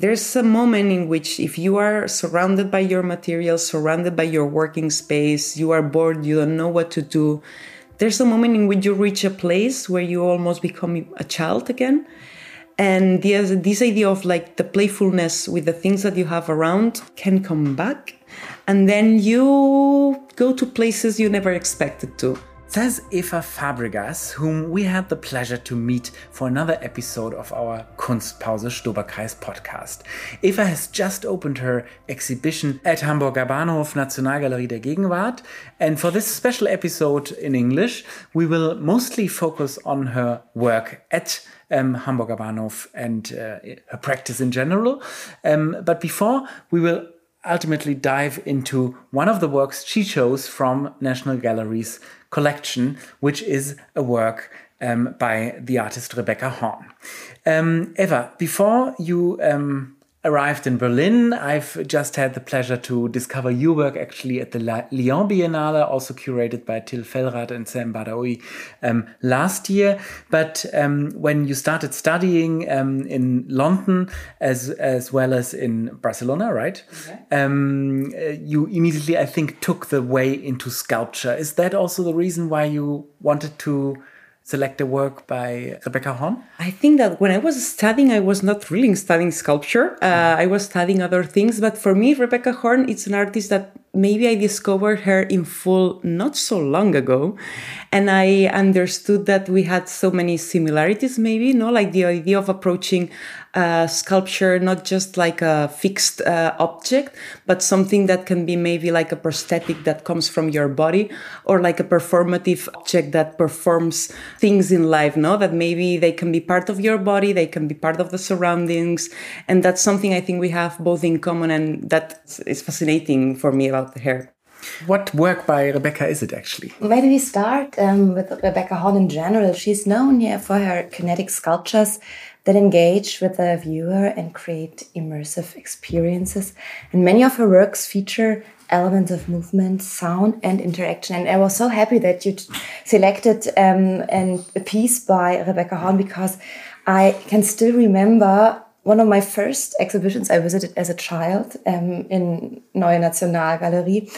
there's a moment in which if you are surrounded by your materials, surrounded by your working space, you are bored, you don't know what to do. There's a moment in which you reach a place where you almost become a child again. And this idea of like the playfulness with the things that you have around can come back. And then you go to places you never expected to says Eva Fàbregas, whom we had the pleasure to meet for another episode of our Kunstpause Stoberkreis podcast. Eva has just opened her exhibition at Hamburger Bahnhof Nationalgalerie der Gegenwart, and for this special episode in English, we will mostly focus on her work at um, Hamburger Bahnhof and uh, her practice in general. Um, but before, we will ultimately dive into one of the works she chose from National Gallery's collection, which is a work um, by the artist Rebecca Horn. Um, Eva, before you um, arrived in Berlin. I've just had the pleasure to discover your work actually at the Lyon Biennale, also curated by Till Fellrath and Sam Bardaouil um, last year. But um, when you started studying um, in London as as well as in Barcelona, right? Okay. Um, uh, you immediately, I think, took the way into sculpture. Is that also the reason why you wanted to? Select a work by Rebecca Horn? I think that when I was studying, I was not really studying sculpture. Uh, I was studying other things. But for me, Rebecca Horn, it's an artist that maybe I discovered her in full not so long ago. And I understood that we had so many similarities, maybe, no? Like the idea of approaching uh, sculpture not just like a fixed uh, object, but something that can be maybe like a prosthetic that comes from your body or like a performative object that performs things in life, no? That maybe they can be part of your body, they can be part of the surroundings. And that's something I think we have both in common and that is fascinating for me about her. What work by Rebecca is it actually? Maybe we start um, with Rebecca Horn in general. She's known here for her kinetic sculptures that engage with the viewer and create immersive experiences. And many of her works feature elements of movement, sound, and interaction. And I was so happy that you selected um, an, a piece by Rebecca Horn because I can still remember one of my first exhibitions I visited as a child um, in Neue Nationalgalerie.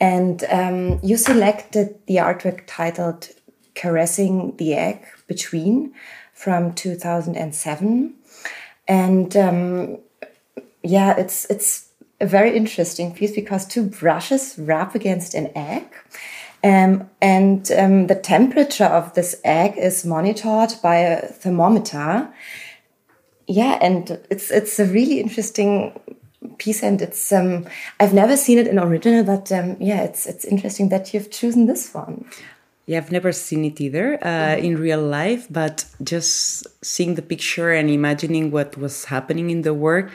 And um, you selected the artwork titled Caressing the Egg Between from 2007. And um, yeah, it's, it's a very interesting piece because two brushes rub against an egg. Um, and um, the temperature of this egg is monitored by a thermometer. Yeah, and it's it's a really interesting piece, and it's um, I've never seen it in original, but um, yeah, it's it's interesting that you've chosen this one. Yeah, I've never seen it either uh, mm-hmm. in real life, but just seeing the picture and imagining what was happening in the work,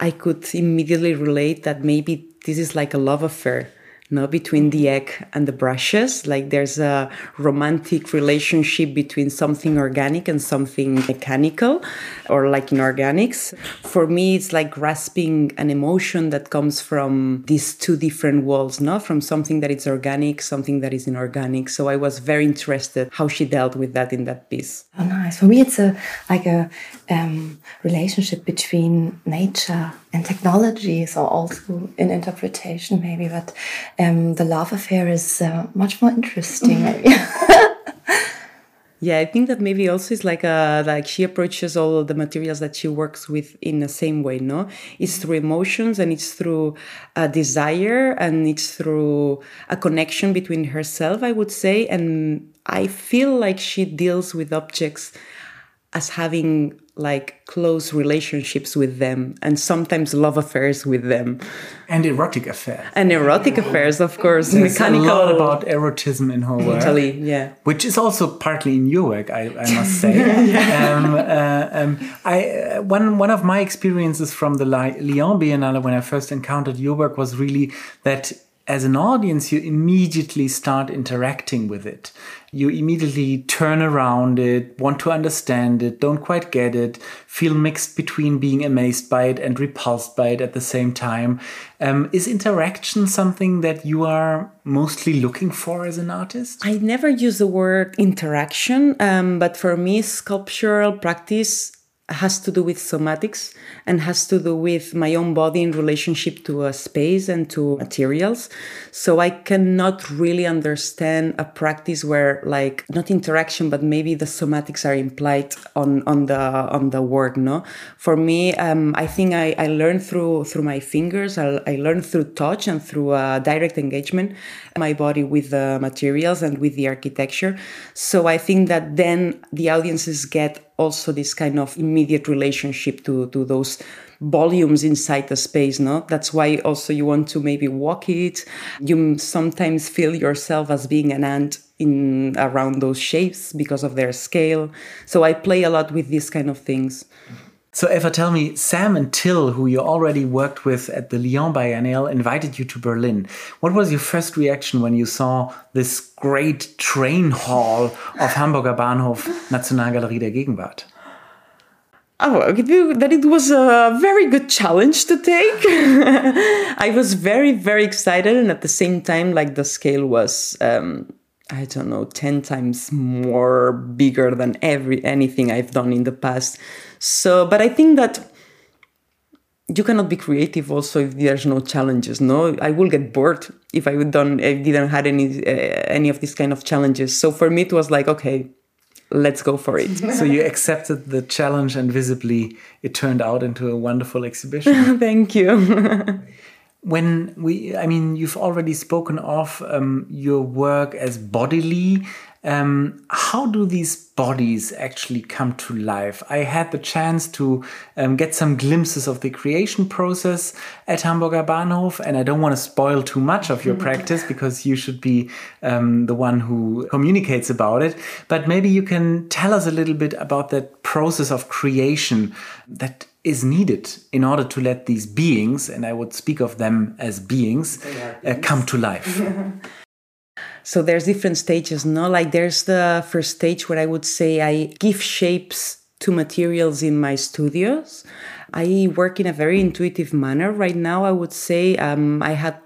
I could immediately relate that maybe this is like a love affair no, between the egg and the brushes. Like there's a romantic relationship between something organic and something mechanical, or like in organics. For me, it's like grasping an emotion that comes from these two different worlds, no, from something that is organic, something that is inorganic. So I was very interested how she dealt with that in that piece. Oh, nice. For me, it's a like a um, relationship between nature and technology, so also in interpretation maybe, but um, the love affair is uh, much more interesting. Maybe. yeah, I think that maybe also is like a like she approaches all the materials that she works with in the same way. No, it's through emotions and it's through a desire and it's through a connection between herself. I would say, and I feel like she deals with objects as having like close relationships with them and sometimes love affairs with them. And erotic affairs. And erotic affairs of course There's mechanical. a lot about erotism in her work Italy, yeah. which is also partly in your work i, I must say. Um, uh, um, I, uh, one, one of my experiences from the lyon biennale when i first encountered your work was really that as an audience, you immediately start interacting with it. You immediately turn around it, want to understand it, don't quite get it, feel mixed between being amazed by it and repulsed by it at the same time. Um, is interaction something that you are mostly looking for as an artist? I never use the word interaction, um, but for me, sculptural practice has to do with somatics and has to do with my own body in relationship to a space and to materials. So I cannot really understand a practice where like not interaction, but maybe the somatics are implied on, on the on the work. No, for me, um, I think I, I learned through through my fingers. I, I learned through touch and through uh, direct engagement, my body with the materials and with the architecture. So I think that then the audiences get also this kind of immediate relationship to, to those volumes inside the space no? That's why also you want to maybe walk it. You sometimes feel yourself as being an ant in around those shapes because of their scale. So i play a lot with these kind of things so, Eva, tell me, Sam and Till, who you already worked with at the Lyon Biennial, invited you to Berlin. What was your first reaction when you saw this great train hall of Hamburger Bahnhof Nationalgalerie der Gegenwart? Oh, that it was a very good challenge to take. I was very, very excited, and at the same time, like the scale was um, I don't know, 10 times more bigger than every anything I've done in the past. So, but I think that you cannot be creative also if there's no challenges. No, I will get bored if I would done I didn't had any uh, any of these kind of challenges. So for me, it was like okay, let's go for it. so you accepted the challenge, and visibly, it turned out into a wonderful exhibition. Thank you. when we, I mean, you've already spoken of um, your work as bodily um, how do these bodies actually come to life? I had the chance to um, get some glimpses of the creation process at Hamburger Bahnhof, and I don't want to spoil too much of your practice because you should be um, the one who communicates about it. But maybe you can tell us a little bit about that process of creation that is needed in order to let these beings, and I would speak of them as beings, uh, come to life. So there's different stages, no? Like there's the first stage where I would say I give shapes to materials in my studios. I work in a very intuitive manner right now. I would say um, I had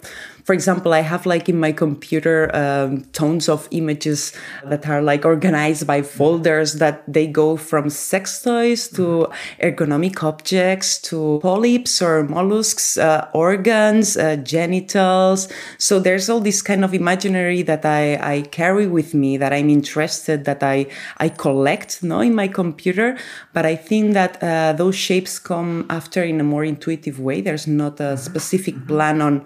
for example, I have like in my computer um, tons of images that are like organized by folders that they go from sex toys to ergonomic objects to polyps or mollusks, uh, organs, uh, genitals. So there's all this kind of imaginary that I, I carry with me that I'm interested, that I, I collect no, in my computer. But I think that uh, those shapes come after in a more intuitive way. There's not a specific plan on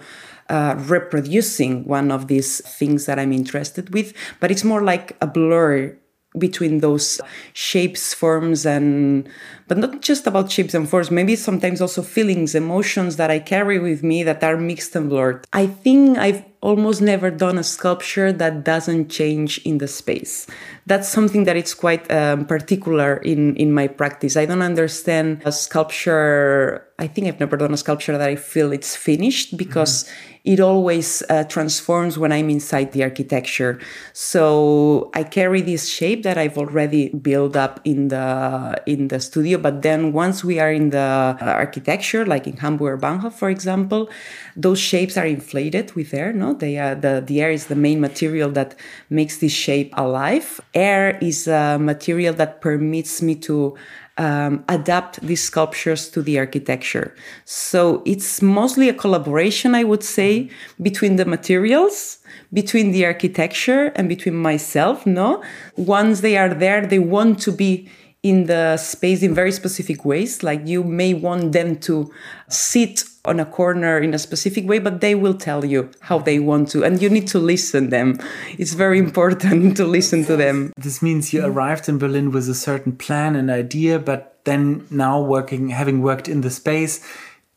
uh, reproducing one of these things that I'm interested with, but it's more like a blur between those shapes, forms, and but not just about shapes and forms, maybe sometimes also feelings, emotions that I carry with me that are mixed and blurred. I think I've almost never done a sculpture that doesn't change in the space. That's something that it's quite um, particular in, in my practice. I don't understand a sculpture. I think I've never done a sculpture that I feel it's finished because mm-hmm it always uh, transforms when I'm inside the architecture. So I carry this shape that I've already built up in the in the studio. But then once we are in the uh, architecture, like in Hamburger Bahnhof, for example, those shapes are inflated with air. No, they are the the air is the main material that makes this shape alive. Air is a material that permits me to um, adapt these sculptures to the architecture. So it's mostly a collaboration, I would say, between the materials, between the architecture, and between myself. No, once they are there, they want to be in the space in very specific ways. Like you may want them to sit on a corner in a specific way, but they will tell you how they want to, and you need to listen them. It's very important to listen to them. This means you arrived in Berlin with a certain plan and idea, but then now working, having worked in the space,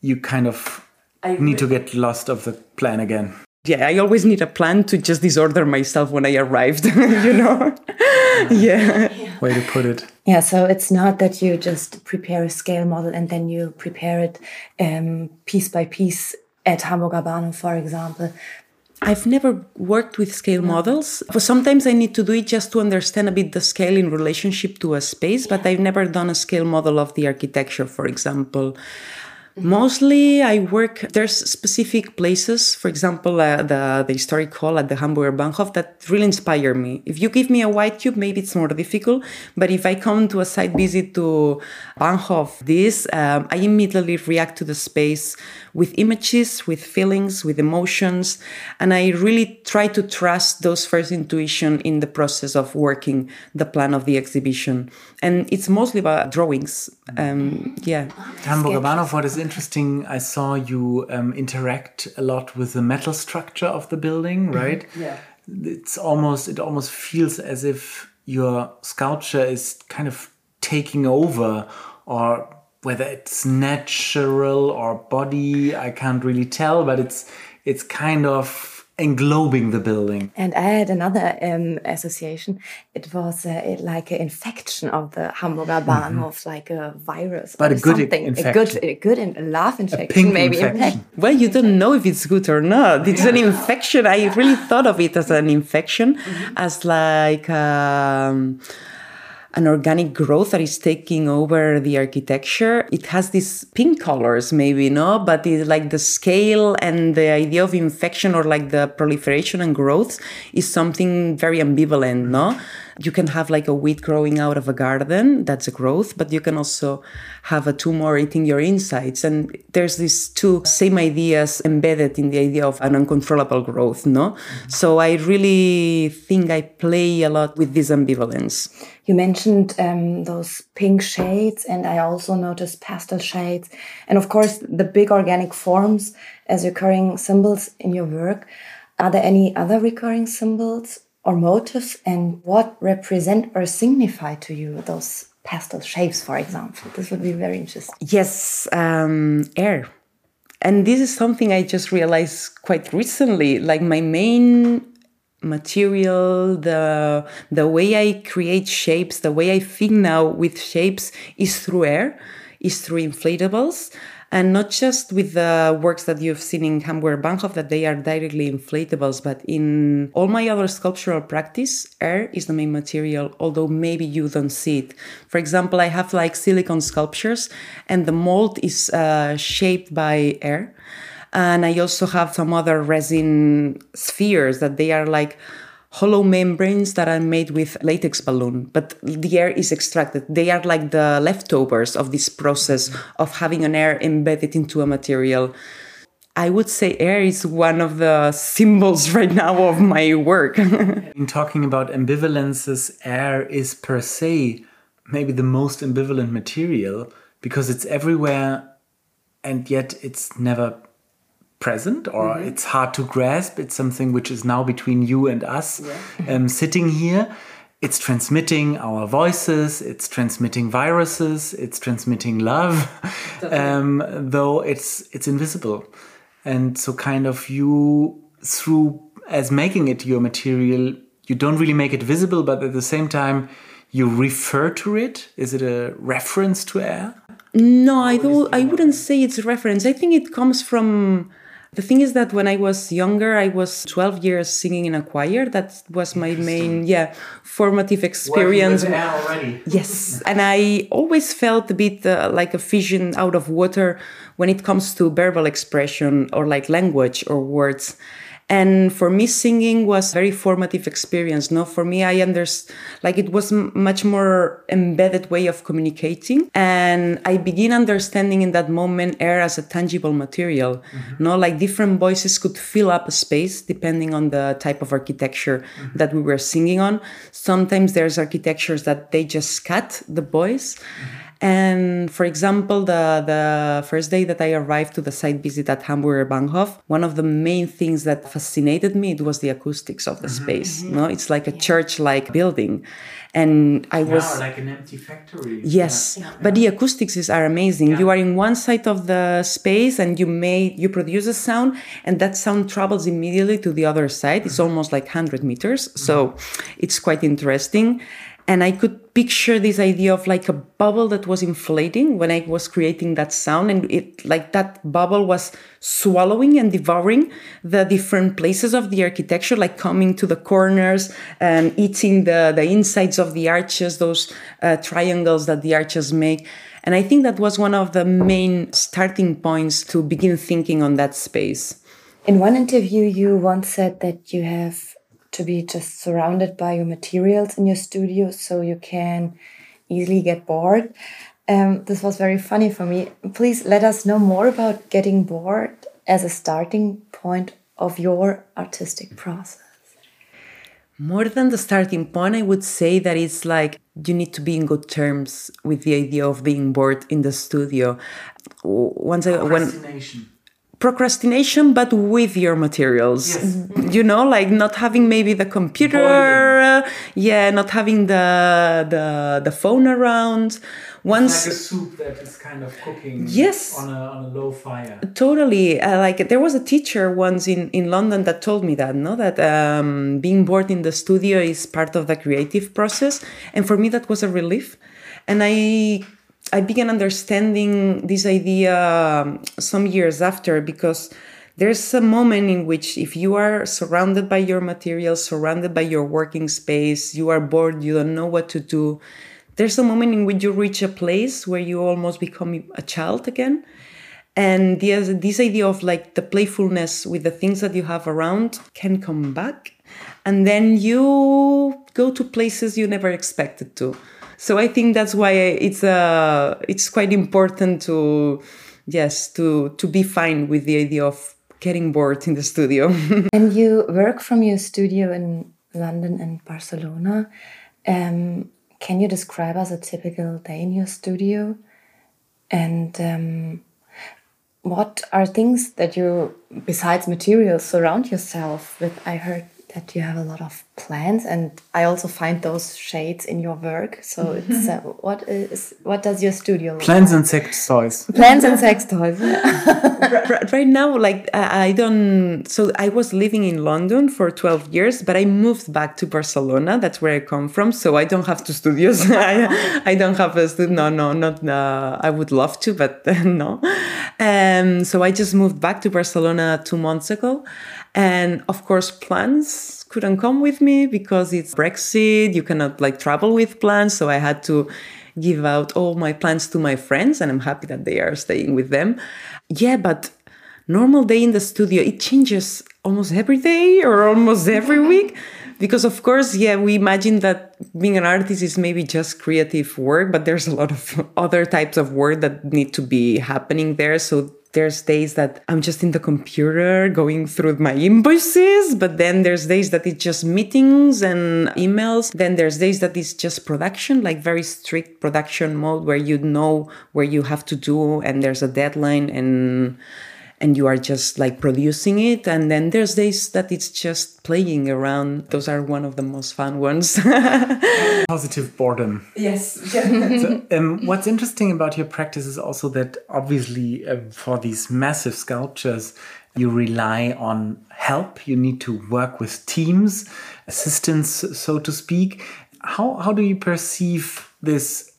you kind of I need to get lost of the plan again. Yeah, I always need a plan to just disorder myself when I arrived, you know? yeah. Way to put it. Yeah, so it's not that you just prepare a scale model and then you prepare it um, piece by piece at Hamburger Bahnhof, for example. I've never worked with scale no. models. But sometimes I need to do it just to understand a bit the scale in relationship to a space, but I've never done a scale model of the architecture, for example. Mostly, I work. There's specific places, for example, uh, the the historic hall at the Hamburger Bahnhof that really inspire me. If you give me a white cube, maybe it's more difficult. But if I come to a site visit to Bahnhof, this um, I immediately react to the space with images, with feelings, with emotions, and I really try to trust those first intuition in the process of working the plan of the exhibition. And it's mostly about drawings. Um, yeah. Hamburg Bahnhof, what is interesting, I saw you um, interact a lot with the metal structure of the building, Mm-hmm. right? Yeah. It's almost, it almost feels as if your sculpture is kind of taking over or whether it's natural or body, I can't really tell, but it's, it's kind of englobing the building. And I had another um, association. It was uh, it- like an infection of the Hamburger Bahnhof, like a virus. Mm-hmm. But or a good something. infection. A good, a good, in- a love infection, pink maybe. infection. Well, you don't know if it's good or not. It's an infection. I really thought of it as an infection, as like um, an organic growth that is taking over the architecture. It has these pink colors, maybe, no? But it's like the scale and the idea of infection or like the proliferation and growth is something very ambivalent, no? You can have like a weed growing out of a garden, that's a growth, but you can also have a tumor eating your insides. And there's these two same ideas embedded in the idea of an uncontrollable growth, no? So I really think I play a lot with this ambivalence. You mentioned um, those pink shades, and I also noticed pastel shades, and of course the big organic forms as recurring symbols in your work. Are there any other recurring symbols or motifs, and what represent or signify to you those pastel shapes, for example? This would be very interesting. Yes, um, air. And this is something I just realized quite recently. Like my main material, the the way I create shapes, the way I think now with shapes is through air, is through inflatables. And not just with the works that you've seen in Hamburger Bahnhof that they are directly inflatables, but in all my other sculptural practice, air is the main material, although maybe you don't see it. For example, I have like silicon sculptures and the mold is uh, shaped by air. And I also have some other resin spheres that they are like hollow membranes that are made with latex balloon, but the air is extracted. They are like the leftovers of this process of having an air embedded into a material. I would say air is one of the symbols right now of my work. In talking about ambivalences, air is per se maybe the most ambivalent material because it's everywhere and yet it's never present or it's hard to grasp. It's something which is now between you and us um, sitting here. It's transmitting our voices, it's transmitting viruses, it's transmitting love, um, though it's it's invisible. And so kind of you through as making it your material, you don't really make it visible, but at the same time you refer to it. Is it a reference to air? No, I don't. I wouldn't say it's a reference. I think it comes from. The thing is that when I was younger, I was 12 years singing in a choir. That was my main, yeah, formative experience. already. Yes, and I always felt a bit uh, like a vision out of water when it comes to verbal expression or like language or words. And for me, singing was very formative experience. No, for me, I understand like it was much more embedded way of communicating, and I begin understanding in that moment air as a tangible material. Mm-hmm. No, like different voices could fill up a space depending on the type of architecture mm-hmm. that we were singing on. Sometimes there's architectures that they just cut the voice. Mm-hmm. And for example, the, the first day that I arrived to the site visit at Hamburger Bahnhof, one of the main things that fascinated me it was the acoustics of the mm-hmm, space. Mm-hmm. No, it's like a church-like building, and I was like an empty factory. Yes, but the acoustics is, are amazing. You are in one side of the space and you may you produce a sound and that sound travels immediately to the other side. It's mm-hmm. almost like 100 meters. So it's quite interesting. And I could picture this idea of like a bubble that was inflating when I was creating that sound. And it like that bubble was swallowing and devouring the different places of the architecture, like coming to the corners and eating the, the insides of the arches, those uh, triangles that the arches make. And I think that was one of the main starting points to begin thinking on that space. In one interview, you once said that you have to be just surrounded by your materials in your studio so you can easily get bored. Um, this was very funny for me. Please let us know more about getting bored as a starting point of your artistic process. More than the starting point, I would say that it's like you need to be in good terms with the idea of being bored in the studio. Once I when procrastination but with your materials. Yes. you know like not having maybe the computer yeah not having the the the phone around. Once like a soup that is kind of cooking yes. on a, on a low fire. Totally. Uh, like there was a teacher once in in london that told me that no that um, being bored in the studio is part of the creative process. And for me that was a relief. And i I began understanding this idea um, some years after because there's a moment in which if you are surrounded by your materials, surrounded by your working space, you are bored, you don't know what to do. There's a moment in which you reach a place where you almost become a child again. And this, this idea of like the playfulness with the things that you have around can come back. And then you go to places you never expected to. So I think that's why it's uh, it's quite important to yes to to be fine with the idea of getting bored in the studio. and you work from your studio in London and Barcelona. Um, can you describe us a typical day in your studio? And um, what are things that you, besides materials, surround yourself with? I heard that you have a lot of plants and i also find those shades in your work. So it's uh, what is what does your studio plants like? and sex toys. Plants and sex toys right, right now like i don't so i was living in london for 12 years but i moved back to barcelona. That's where i come from so i don't have two studios. I, I don't have a studio no no not uh, i would love to but no. Um, so i just moved back to barcelona two months ago. And of course, plans couldn't come with me because it's Brexit. You cannot like travel with plans. So I had to give out all my plans to my friends and I'm happy that they are staying with them. Yeah, but normal day in the studio, it changes almost every day or almost every week. Because of course, yeah, we imagine that being an artist is maybe just creative work, but there's a lot of other types of work that need to be happening there. So there's days that I'm just in the computer going through my invoices, but then there's days that it's just meetings and emails. Then there's days that it's just production, like very strict production mode where you know where you have to do and there's a deadline and and you are just like producing it and then there's days that it's just playing around. Those are one of the most fun ones. Positive boredom. Yes. So, um, what's interesting about your practice is also that obviously uh, for these massive sculptures you rely on help. You need to work with teams assistants so to speak. How, how do you perceive this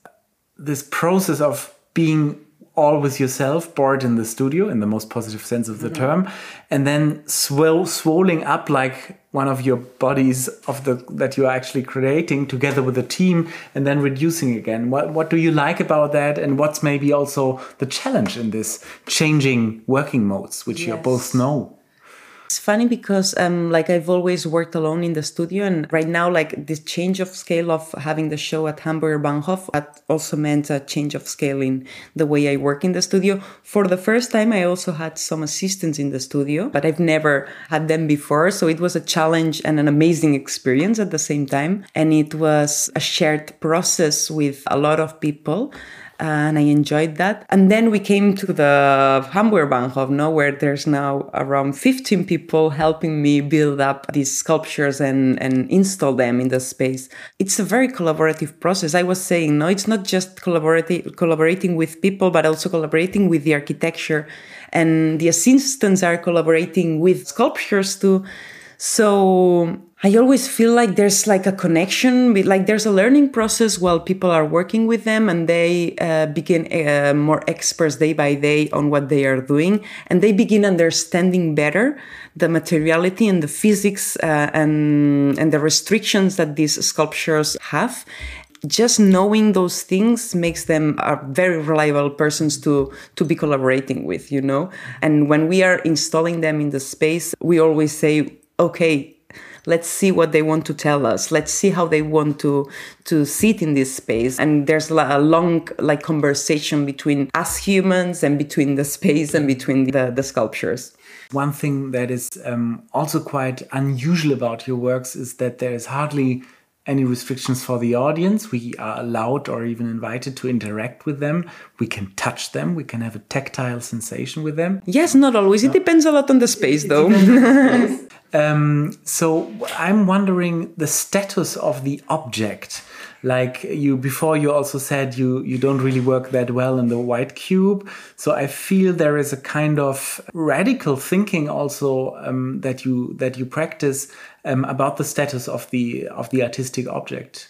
this process of being all with yourself, bored in the studio in the most positive sense of the mm-hmm. term, and then swell, swelling up like one of your bodies of the that you are actually creating together with a team, and then reducing again. What what do you like about that, and what's maybe also the challenge in this changing working modes, which yes. you both know? It's funny because um, like I've always worked alone in the studio and right now like this change of scale of having the show at Hamburger Bahnhof that also meant a change of scale in the way I work in the studio. For the first time I also had some assistants in the studio, but I've never had them before. So it was a challenge and an amazing experience at the same time. And it was a shared process with a lot of people and I enjoyed that. And then we came to the Hamburger Bahnhof, no, where there's now around 15 people helping me build up these sculptures and, and install them in the space. It's a very collaborative process. I was saying, no, it's not just collaborating, collaborating with people, but also collaborating with the architecture. And the assistants are collaborating with sculptures too. So I always feel like there's like a connection, like there's a learning process while people are working with them and they uh, begin uh, more experts day by day on what they are doing. And they begin understanding better the materiality and the physics uh, and, and the restrictions that these sculptures have. Just knowing those things makes them a very reliable persons to to be collaborating with you know? And when we are installing them in the space we always say okay let's see what they want to tell us let's see how they want to to sit in this space and there's a long like conversation between us humans and between the space and between the, the sculptures one thing that is um, also quite unusual about your works is that there is hardly any restrictions for the audience. We are allowed or even invited to interact with them. We can touch them. We can have a tactile sensation with them. Yes, not always. No. It depends a lot on the space, it, though. um, so I'm wondering the status of the object. Like you before you also said you you don't really work that well in the white cube. So i feel there is a kind of radical thinking also um, that you that you practice um, about the status of the of the artistic object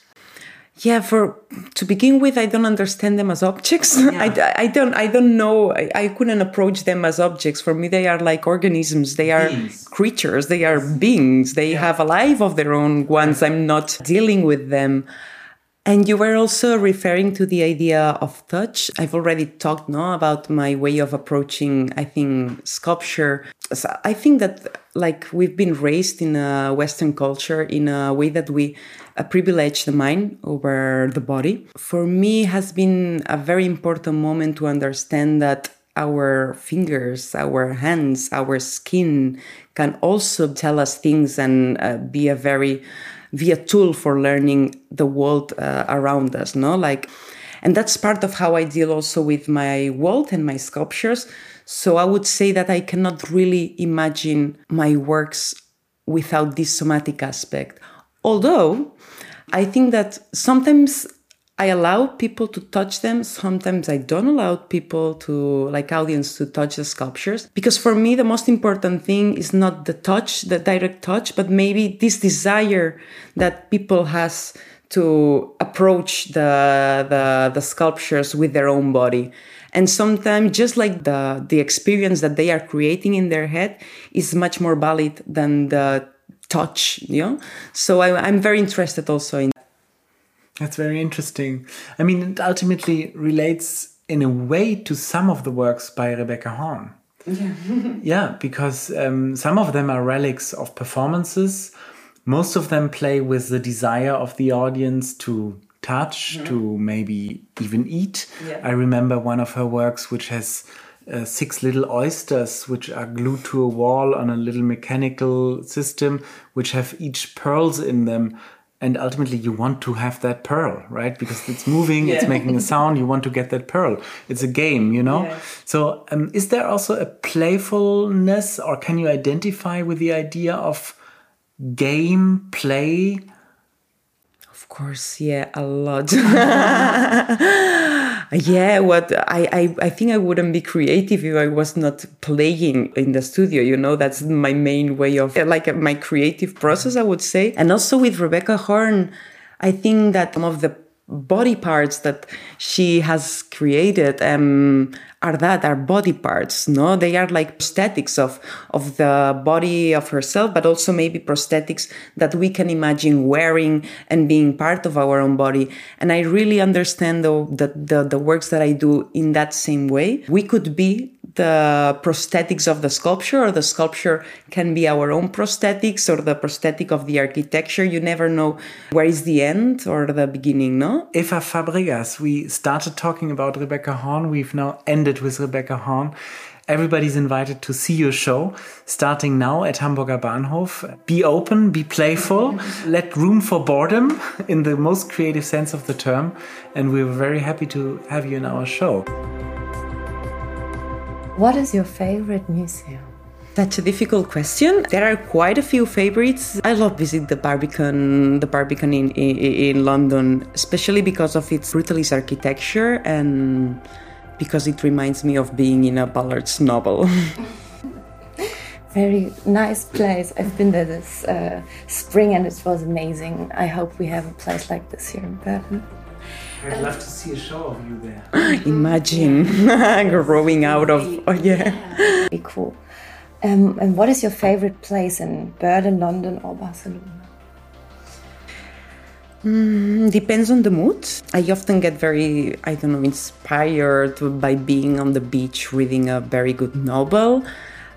yeah for to begin with i don't understand them as objects yeah. I, I don't i don't know I, I couldn't approach them as objects for me they are like organisms they are beings. creatures they are beings they yeah. have a life of their own once i'm not dealing with them and you were also referring to the idea of touch. I've already talked now about my way of approaching, I think, sculpture. So I think that like we've been raised in a Western culture in a way that we uh, privilege the mind over the body. For me, has been a very important moment to understand that our fingers, our hands, our skin can also tell us things and uh, be a very be a tool for learning the world uh, around us no? Like and that's part of how i deal also with my world and my sculptures. So i would say that i cannot really imagine my works without this somatic aspect. Although i think that sometimes I allow people to touch them. Sometimes I don't allow people to, like audience, to touch the sculptures. Because for me, the most important thing is not the touch, the direct touch, but maybe this desire that people has to approach the, the, the sculptures with their own body. And sometimes just like the, the experience that they are creating in their head is much more valid than the touch, yeah? So I, I'm very interested also in that's very interesting. I mean, it ultimately relates in a way to some of the works by Rebecca Horn. Yeah, yeah because um, some of them are relics of performances. Most of them play with the desire of the audience to touch, mm-hmm. to maybe even eat. Yeah. I remember one of her works which has uh, six little oysters which are glued to a wall on a little mechanical system which have each pearls in them. And ultimately you want to have that pearl right? Because it's moving yeah. it's making a sound you want to get that pearl. It's a game you know? Yeah. so um, is there also a playfulness or can you identify with the idea of game play? Of course yeah a lot yeah what I, I i think i wouldn't be creative if i was not playing in the studio you know? That's my main way of like my creative process i would say. And also with rebecca horn i think that some of the body parts that she has created um, are that are body parts no? They are like prosthetics of of the body of herself but also maybe prosthetics that we can imagine wearing and being part of our own body. And i really understand the the, the, the works that i do in that same way. We could be the prosthetics of the sculpture, or the sculpture can be our own prosthetics, or the prosthetic of the architecture. You never know where is the end or the beginning, no? Eva Fàbregas, we started talking about Rebecca Horn. We've now ended with Rebecca Horn. Everybody's invited to see your show starting now at Hamburger Bahnhof. Be open, be playful, let room for boredom in the most creative sense of the term. And we're very happy to have you in our show. What is your favorite museum? That's a difficult question. There are quite a few favorites. I love visiting the Barbican, the Barbican in, in, in London, especially because of its brutalist architecture and because it reminds me of being in a Ballard's novel. Very nice place. I've been there this uh, spring and it was amazing. I hope we have a place like this here in Berlin. I'd love to see a show of you there. Imagine growing out of, oh yeah. Be cool. Um, and what is your favorite place in Berlin, London, or Barcelona? Mm, depends on the mood. I often get very, I don't know, inspired by being on the beach reading a very good novel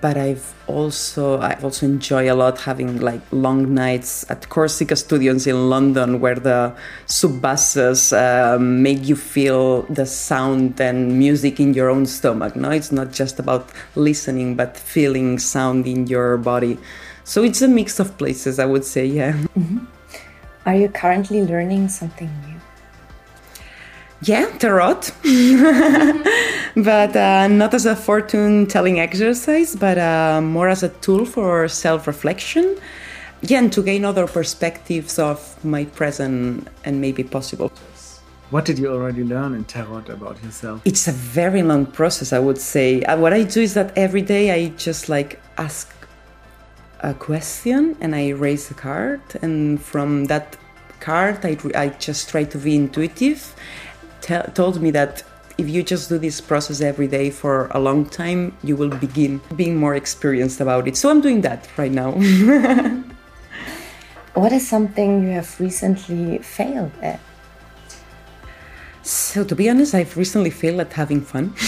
but I've also I also enjoy a lot having like long nights at Corsica Studios in London, where the sub buses um, make you feel the sound and music in your own stomach. No, it's not just about listening, but feeling sound in your body. So it's a mix of places, I would say. Yeah. Mm-hmm. Are you currently learning something new? Yeah, tarot, but uh, not as a fortune telling exercise, but uh, more as a tool for self reflection. Yeah, and to gain other perspectives of my present and maybe possible. What did you already learn in tarot about yourself? It's a very long process, I would say. Uh, what I do is that every day I just like ask a question and I raise a card, and from that card, I, I just try to be intuitive told me that if you just do this process every day for a long time, you will begin being more experienced about it. So I'm doing that right now. what is something you have recently failed at? So, to be honest, I've recently failed at having fun.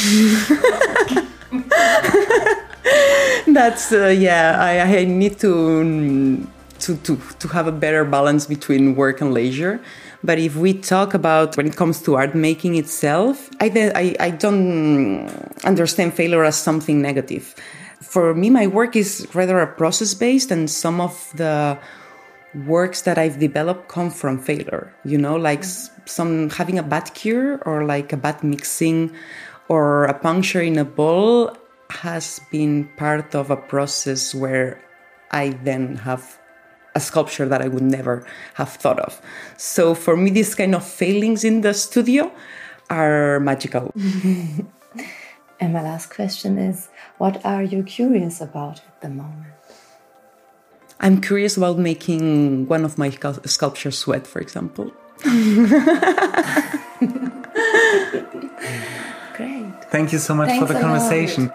That's, uh, yeah, I, I need to, to, to, to have a better balance between work and leisure but if we talk about when it comes to art making itself, I, I, I don't understand failure as something negative. For me, my work is rather a process based, and some of the works that I've developed come from failure. You know, like some having a bad cure or like a bad mixing or a puncture in a bowl has been part of a process where I then have a sculpture that I would never have thought of. So for me, these kind of failings in the studio are magical. and my last question is what are you curious about at the moment? I'm curious about making one of my sculptures sweat, for example. Great. Thank you so much Thanks for the conversation.